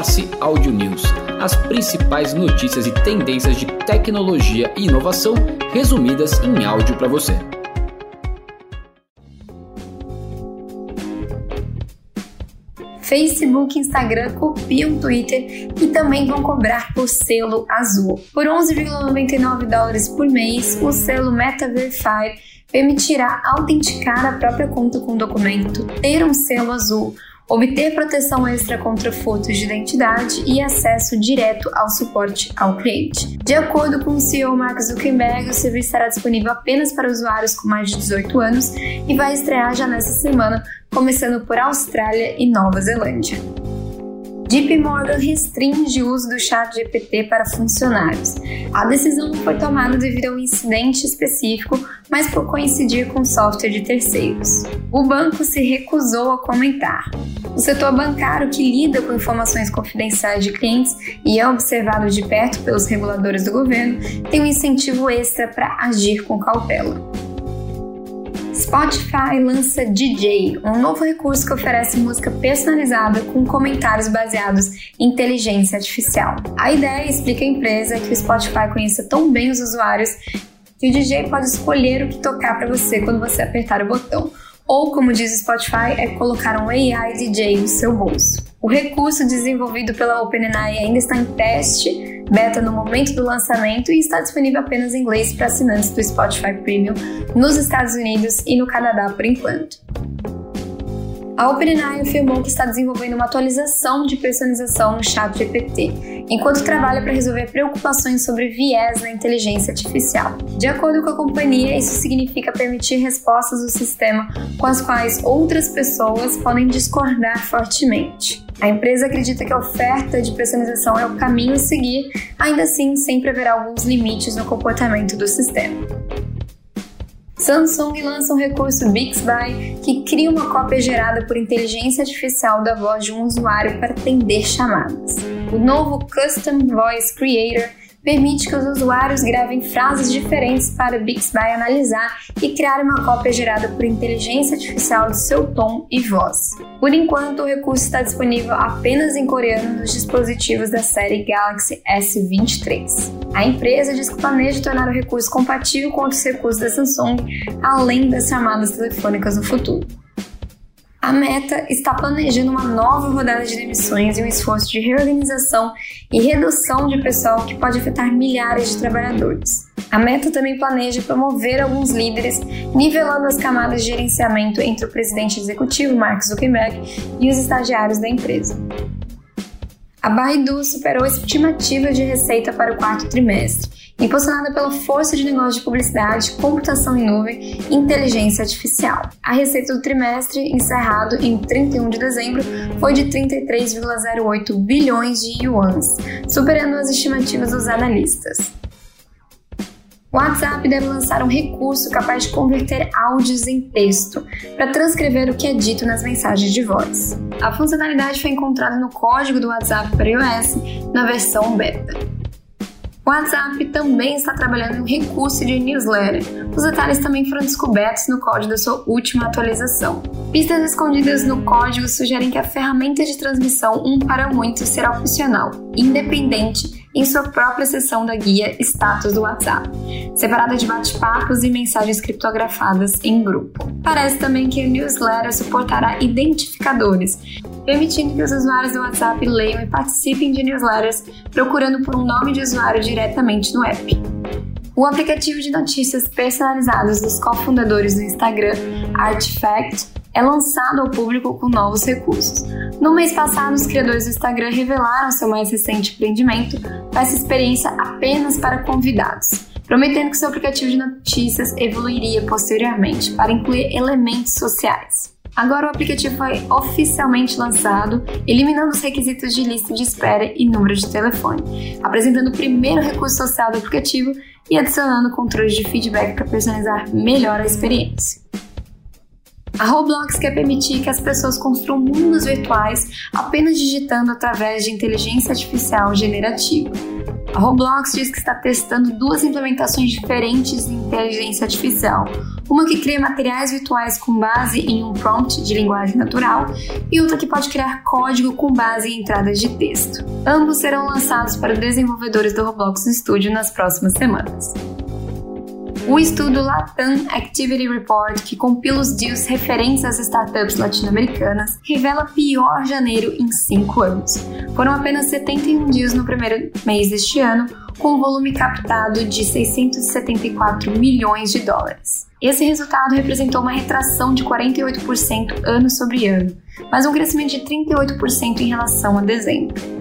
Force Audio News, as principais notícias e tendências de tecnologia e inovação resumidas em áudio para você. Facebook e Instagram copiam Twitter e também vão cobrar por selo azul. Por 11,99 dólares por mês, o selo Meta Verified permitirá autenticar a própria conta com o documento, ter um selo azul, obter proteção extra contra furtos de identidade e acesso direto ao suporte ao cliente. De acordo com o CEO Mark Zuckerberg, o serviço estará disponível apenas para usuários com mais de 18 anos e vai estrear já nesta semana, começando por Austrália e Nova Zelândia. JP Morgan restringe o uso do chat GPT para funcionários. A decisão foi tomada devido a um incidente específico, mas por coincidir com software de terceiros. O banco se recusou a comentar. O setor bancário, que lida com informações confidenciais de clientes e é observado de perto pelos reguladores do governo, tem um incentivo extra para agir com cautela. Spotify lança DJ, um novo recurso que oferece música personalizada com comentários baseados em inteligência artificial. A ideia explica a empresa que o Spotify conheça tão bem os usuários que o DJ pode escolher o que tocar para você quando você apertar o botão ou, como diz o Spotify, é colocar um AI DJ no seu bolso. O recurso desenvolvido pela OpenAI ainda está em teste, beta no momento do lançamento e está disponível apenas em inglês para assinantes do Spotify Premium nos Estados Unidos e no Canadá por enquanto. A OpenAI afirmou que está desenvolvendo uma atualização de personalização no chat GPT, enquanto trabalha para resolver preocupações sobre viés na inteligência artificial. De acordo com a companhia, isso significa permitir respostas do sistema com as quais outras pessoas podem discordar fortemente. A empresa acredita que a oferta de personalização é o caminho a seguir, ainda assim, sempre haverá alguns limites no comportamento do sistema. Samsung lança um recurso Bixby que cria uma cópia gerada por inteligência artificial da voz de um usuário para atender chamadas. O novo Custom Voice Creator permite que os usuários gravem frases diferentes para Bixby analisar e criar uma cópia gerada por inteligência artificial do seu tom e voz. Por enquanto, o recurso está disponível apenas em coreano nos dispositivos da série Galaxy S23. A empresa diz que planeja tornar o recurso compatível com outros recursos da Samsung, além das chamadas telefônicas no futuro. A Meta está planejando uma nova rodada de demissões e um esforço de reorganização e redução de pessoal que pode afetar milhares de trabalhadores. A Meta também planeja promover alguns líderes, nivelando as camadas de gerenciamento entre o presidente executivo, Mark Zuckerberg, e os estagiários da empresa. A Baidu superou a estimativa de receita para o quarto trimestre impulsionada pela força de negócio de publicidade, computação em nuvem e inteligência artificial. A receita do trimestre, encerrado em 31 de dezembro, foi de 33,08 bilhões de yuans, superando as estimativas dos analistas. O WhatsApp deve lançar um recurso capaz de converter áudios em texto para transcrever o que é dito nas mensagens de voz. A funcionalidade foi encontrada no código do WhatsApp para iOS na versão beta. O WhatsApp também está trabalhando em um recurso de newsletter. Os detalhes também foram descobertos no código da sua última atualização. Pistas escondidas no código sugerem que a ferramenta de transmissão um para muito será opcional, independente em sua própria seção da guia Status do WhatsApp, separada de bate-papos e mensagens criptografadas em grupo. Parece também que o newsletter suportará identificadores, permitindo que os usuários do WhatsApp leiam e participem de newsletters procurando por um nome de usuário diretamente no app. O aplicativo de notícias personalizadas dos cofundadores do Instagram, Artifact, é lançado ao público com novos recursos. No mês passado, os criadores do Instagram revelaram seu mais recente empreendimento essa experiência apenas para convidados, prometendo que seu aplicativo de notícias evoluiria posteriormente para incluir elementos sociais. Agora o aplicativo foi oficialmente lançado, eliminando os requisitos de lista de espera e número de telefone, apresentando o primeiro recurso social do aplicativo e adicionando controles de feedback para personalizar melhor a experiência. A Roblox quer permitir que as pessoas construam mundos virtuais apenas digitando através de inteligência artificial generativa. A Roblox diz que está testando duas implementações diferentes de inteligência artificial. Uma que cria materiais virtuais com base em um prompt de linguagem natural e outra que pode criar código com base em entradas de texto. Ambos serão lançados para desenvolvedores do Roblox Studio nas próximas semanas. O estudo Latam Activity Report, que compila os deals referentes às startups latino-americanas, revela pior janeiro em cinco anos. Foram apenas 71 dias no primeiro mês deste ano, com um volume captado de 674 milhões de dólares. Esse resultado representou uma retração de 48% ano sobre ano, mas um crescimento de 38% em relação a dezembro.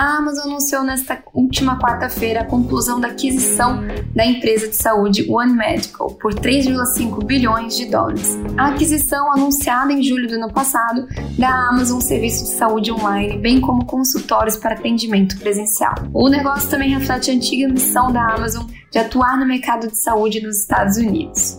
A Amazon anunciou nesta última quarta-feira a conclusão da aquisição da empresa de saúde One Medical por 3,5 bilhões de dólares. A aquisição, anunciada em julho do ano passado, à Amazon serviço de saúde online, bem como consultórios para atendimento presencial. O negócio também reflete a antiga missão da Amazon de atuar no mercado de saúde nos Estados Unidos.